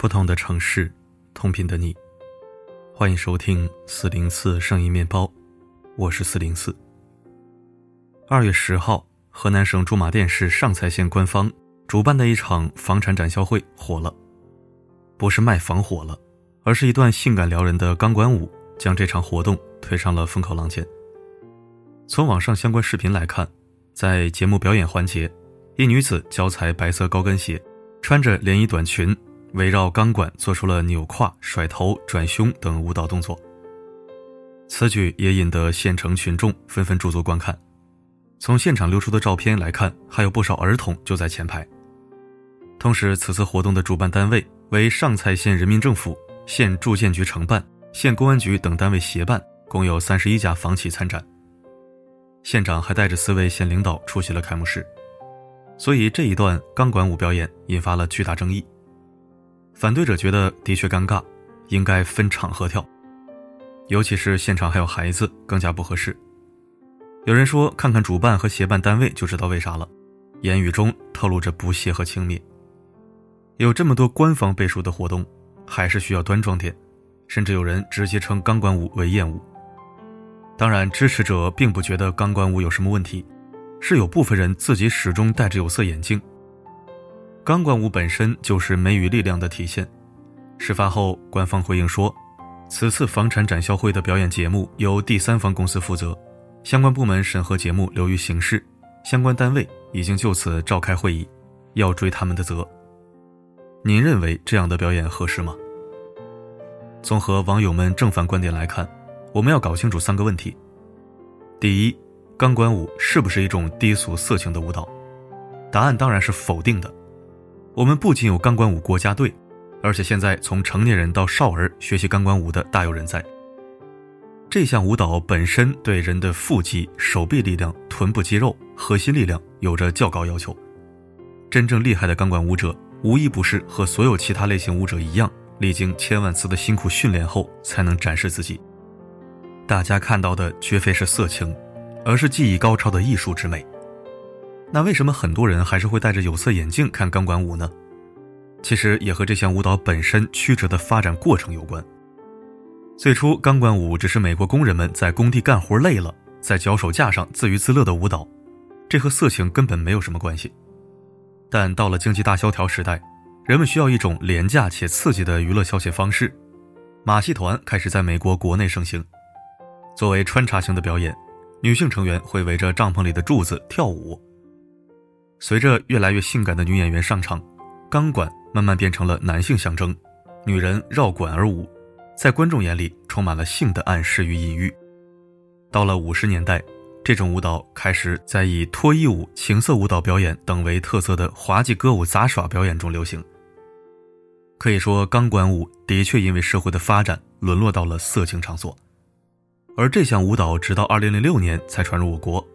不同的城市，同频的你，欢迎收听四零四声音面包，我是四零四。二月十号，河南省驻马店市上蔡县官方主办的一场房产展销会火了，不是卖房火了，而是一段性感撩人的钢管舞将这场活动推上了风口浪尖。从网上相关视频来看，在节目表演环节，一女子脚踩白色高跟鞋，穿着连衣短裙。围绕钢管做出了扭胯、甩头、转胸等舞蹈动作，此举也引得县城群众纷纷驻足观看。从现场流出的照片来看，还有不少儿童就在前排。同时，此次活动的主办单位为上蔡县人民政府、县住建局承办、县公安局等单位协办，共有三十一家房企参展。县长还带着四位县领导出席了开幕式，所以这一段钢管舞表演引发了巨大争议。反对者觉得的确尴尬，应该分场合跳，尤其是现场还有孩子，更加不合适。有人说，看看主办和协办单位就知道为啥了，言语中透露着不屑和轻蔑。有这么多官方背书的活动，还是需要端庄点，甚至有人直接称钢管舞为艳舞。当然，支持者并不觉得钢管舞有什么问题，是有部分人自己始终戴着有色眼镜。钢管舞本身就是美与力量的体现。事发后，官方回应说，此次房产展销会的表演节目由第三方公司负责，相关部门审核节目流于形式，相关单位已经就此召开会议，要追他们的责。您认为这样的表演合适吗？综合网友们正反观点来看，我们要搞清楚三个问题：第一，钢管舞是不是一种低俗色情的舞蹈？答案当然是否定的。我们不仅有钢管舞国家队，而且现在从成年人到少儿学习钢管舞的大有人在。这项舞蹈本身对人的腹肌、手臂力量、臀部肌肉、核心力量有着较高要求。真正厉害的钢管舞者，无一不是和所有其他类型舞者一样，历经千万次的辛苦训练后才能展示自己。大家看到的绝非是色情，而是技艺高超的艺术之美。那为什么很多人还是会戴着有色眼镜看钢管舞呢？其实也和这项舞蹈本身曲折的发展过程有关。最初，钢管舞只是美国工人们在工地干活累了，在脚手架上自娱自乐的舞蹈，这和色情根本没有什么关系。但到了经济大萧条时代，人们需要一种廉价且刺激的娱乐消遣方式，马戏团开始在美国国内盛行。作为穿插型的表演，女性成员会围着帐篷里的柱子跳舞。随着越来越性感的女演员上场，钢管慢慢变成了男性象征，女人绕管而舞，在观众眼里充满了性的暗示与隐喻。到了五十年代，这种舞蹈开始在以脱衣舞、情色舞蹈表演等为特色的滑稽歌舞杂耍表演中流行。可以说，钢管舞的确因为社会的发展沦落到了色情场所，而这项舞蹈直到二零零六年才传入我国，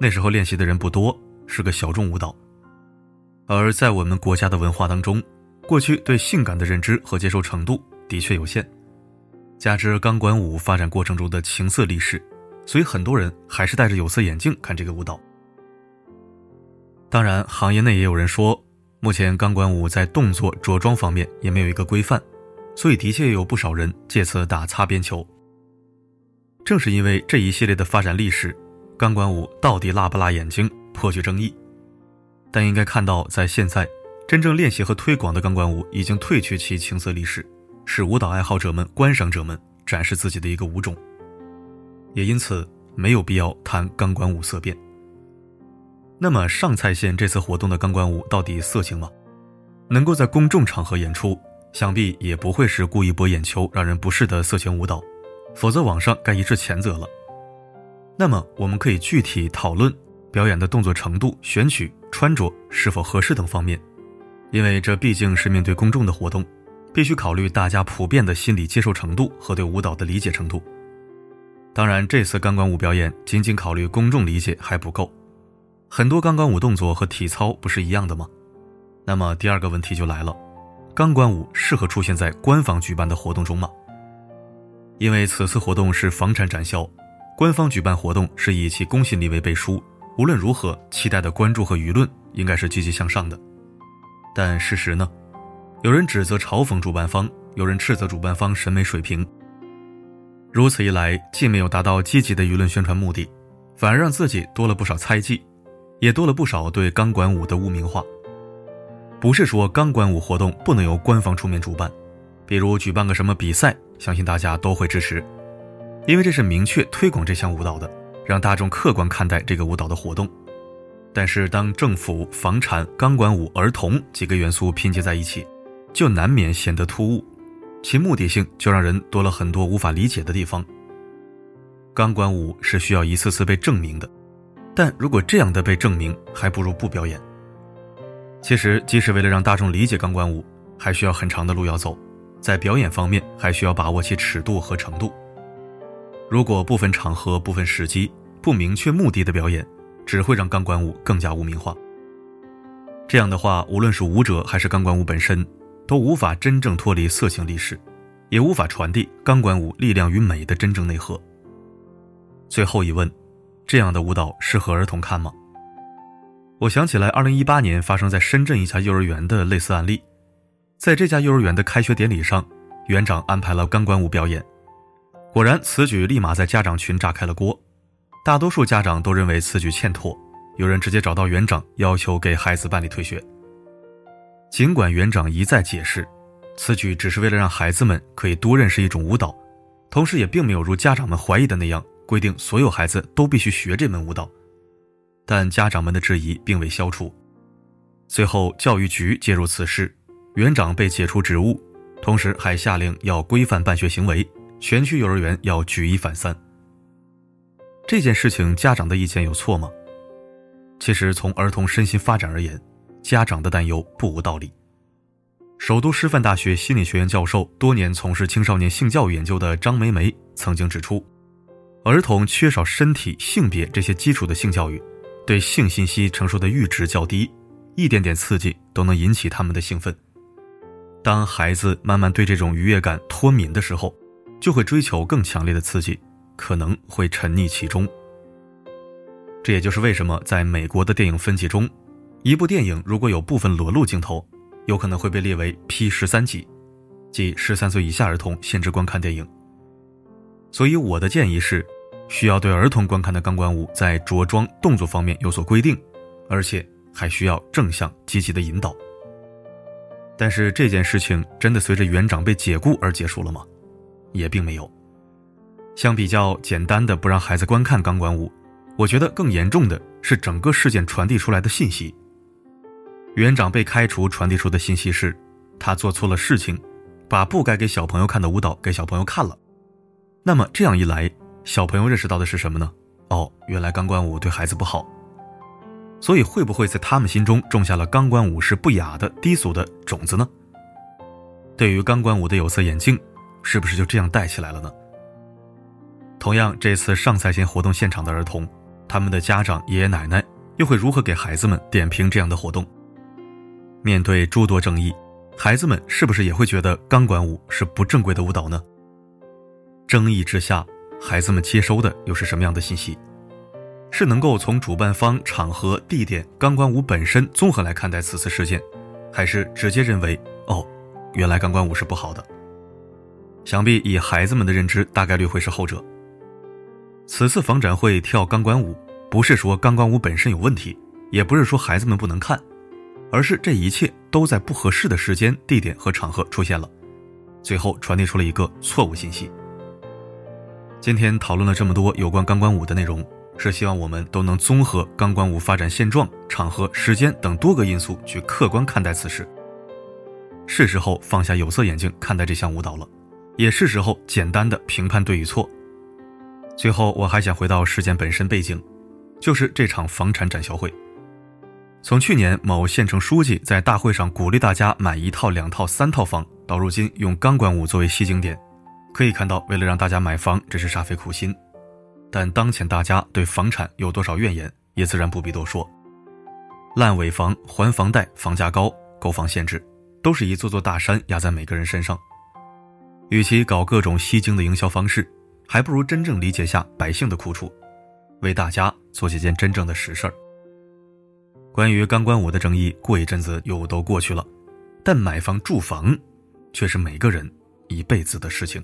那时候练习的人不多。是个小众舞蹈，而在我们国家的文化当中，过去对性感的认知和接受程度的确有限，加之钢管舞发展过程中的情色历史，所以很多人还是戴着有色眼镜看这个舞蹈。当然，行业内也有人说，目前钢管舞在动作着装方面也没有一个规范，所以的确有不少人借此打擦边球。正是因为这一系列的发展历史，钢管舞到底辣不辣眼睛？颇具争议，但应该看到，在现在，真正练习和推广的钢管舞已经褪去其青涩历史，是舞蹈爱好者们、观赏者们展示自己的一个舞种。也因此，没有必要谈钢管舞色变。那么，上蔡县这次活动的钢管舞到底色情吗？能够在公众场合演出，想必也不会是故意博眼球、让人不适的色情舞蹈，否则网上该一致谴责了。那么，我们可以具体讨论。表演的动作程度、选曲、穿着是否合适等方面，因为这毕竟是面对公众的活动，必须考虑大家普遍的心理接受程度和对舞蹈的理解程度。当然，这次钢管舞表演仅仅考虑公众理解还不够，很多钢管舞动作和体操不是一样的吗？那么第二个问题就来了：钢管舞适合出现在官方举办的活动中吗？因为此次活动是房产展销，官方举办活动是以其公信力为背书。无论如何，期待的关注和舆论应该是积极向上的。但事实呢？有人指责嘲讽主办方，有人斥责主办方审美水平。如此一来，既没有达到积极的舆论宣传目的，反而让自己多了不少猜忌，也多了不少对钢管舞的污名化。不是说钢管舞活动不能由官方出面主办，比如举办个什么比赛，相信大家都会支持，因为这是明确推广这项舞蹈的，让大众客观看待这个舞蹈的活动。但是，当政府、房产、钢管舞、儿童几个元素拼接在一起，就难免显得突兀，其目的性就让人多了很多无法理解的地方。钢管舞是需要一次次被证明的，但如果这样的被证明，还不如不表演。其实，即使为了让大众理解钢管舞，还需要很长的路要走，在表演方面还需要把握其尺度和程度。如果不分场合、不分时机、不明确目的的表演，只会让钢管舞更加污名化。这样的话，无论是舞者还是钢管舞本身，都无法真正脱离色情历史，也无法传递钢管舞力量与美的真正内核。最后一问：这样的舞蹈适合儿童看吗？我想起来，2018年发生在深圳一家幼儿园的类似案例。在这家幼儿园的开学典礼上，园长安排了钢管舞表演，果然此举立马在家长群炸开了锅。大多数家长都认为此举欠妥，有人直接找到园长要求给孩子办理退学。尽管园长一再解释，此举只是为了让孩子们可以多认识一种舞蹈，同时也并没有如家长们怀疑的那样规定所有孩子都必须学这门舞蹈，但家长们的质疑并未消除。最后，教育局介入此事，园长被解除职务，同时还下令要规范办学行为，全区幼儿园要举一反三。这件事情家长的意见有错吗？其实从儿童身心发展而言，家长的担忧不无道理。首都师范大学心理学院教授、多年从事青少年性教育研究的张梅梅曾经指出，儿童缺少身体、性别这些基础的性教育，对性信息承受的阈值较低，一点点刺激都能引起他们的兴奋。当孩子慢慢对这种愉悦感脱敏的时候，就会追求更强烈的刺激。可能会沉溺其中。这也就是为什么在美国的电影分级中，一部电影如果有部分裸露镜头，有可能会被列为 P 十三级，即十三岁以下儿童限制观看电影。所以我的建议是，需要对儿童观看的钢管舞在着装、动作方面有所规定，而且还需要正向积极的引导。但是这件事情真的随着园长被解雇而结束了吗？也并没有。相比较简单的不让孩子观看钢管舞，我觉得更严重的是整个事件传递出来的信息。园长被开除传递出的信息是，他做错了事情，把不该给小朋友看的舞蹈给小朋友看了。那么这样一来，小朋友认识到的是什么呢？哦，原来钢管舞对孩子不好。所以会不会在他们心中种下了钢管舞是不雅的低俗的种子呢？对于钢管舞的有色眼镜，是不是就这样带起来了呢？同样，这次上赛前活动现场的儿童，他们的家长、爷爷奶奶又会如何给孩子们点评这样的活动？面对诸多争议，孩子们是不是也会觉得钢管舞是不正规的舞蹈呢？争议之下，孩子们接收的又是什么样的信息？是能够从主办方、场合、地点、钢管舞本身综合来看待此次事件，还是直接认为哦，原来钢管舞是不好的？想必以孩子们的认知，大概率会是后者。此次房展会跳钢管舞，不是说钢管舞本身有问题，也不是说孩子们不能看，而是这一切都在不合适的时间、地点和场合出现了，最后传递出了一个错误信息。今天讨论了这么多有关钢管舞的内容，是希望我们都能综合钢管舞发展现状、场合、时间等多个因素去客观看待此事。是时候放下有色眼镜看待这项舞蹈了，也是时候简单的评判对与错。最后，我还想回到事件本身背景，就是这场房产展销会。从去年某县城书记在大会上鼓励大家买一套、两套、三套房，到如今用钢管舞作为吸睛点，可以看到，为了让大家买房，真是煞费苦心。但当前大家对房产有多少怨言，也自然不必多说。烂尾房、还房贷、房价高、购房限制，都是一座座大山压在每个人身上。与其搞各种吸睛的营销方式，还不如真正理解下百姓的苦楚，为大家做几件真正的实事儿。关于钢管舞的争议，过一阵子又都过去了，但买房住房，却是每个人一辈子的事情。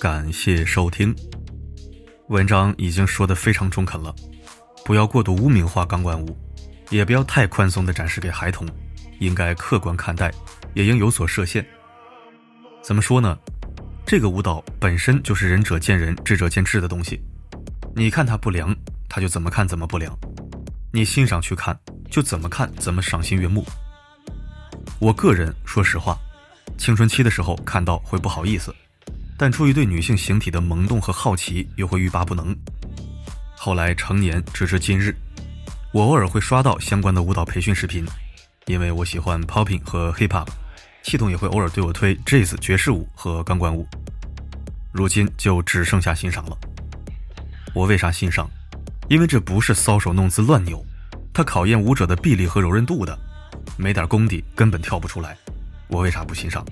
感谢收听，文章已经说的非常中肯了，不要过度污名化钢管舞，也不要太宽松的展示给孩童，应该客观看待，也应有所设限。怎么说呢？这个舞蹈本身就是仁者见仁，智者见智的东西，你看它不良，它就怎么看怎么不良；你欣赏去看，就怎么看怎么赏心悦目。我个人说实话，青春期的时候看到会不好意思。但出于对女性形体的萌动和好奇，又会欲罢不能。后来成年，直至今日，我偶尔会刷到相关的舞蹈培训视频，因为我喜欢 popping 和 hip hop，系统也会偶尔对我推 jazz 爵士舞和钢管舞。如今就只剩下欣赏了。我为啥欣赏？因为这不是搔首弄姿乱扭，它考验舞者的臂力和柔韧度的，没点功底根本跳不出来。我为啥不欣赏？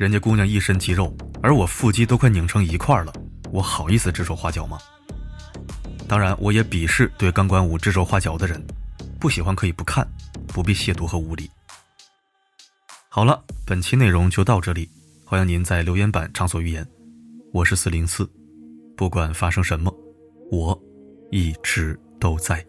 人家姑娘一身肌肉，而我腹肌都快拧成一块了，我好意思指手画脚吗？当然，我也鄙视对钢管舞指手画脚的人，不喜欢可以不看，不必亵渎和无礼。好了，本期内容就到这里，欢迎您在留言板畅所欲言。我是四零四，不管发生什么，我一直都在。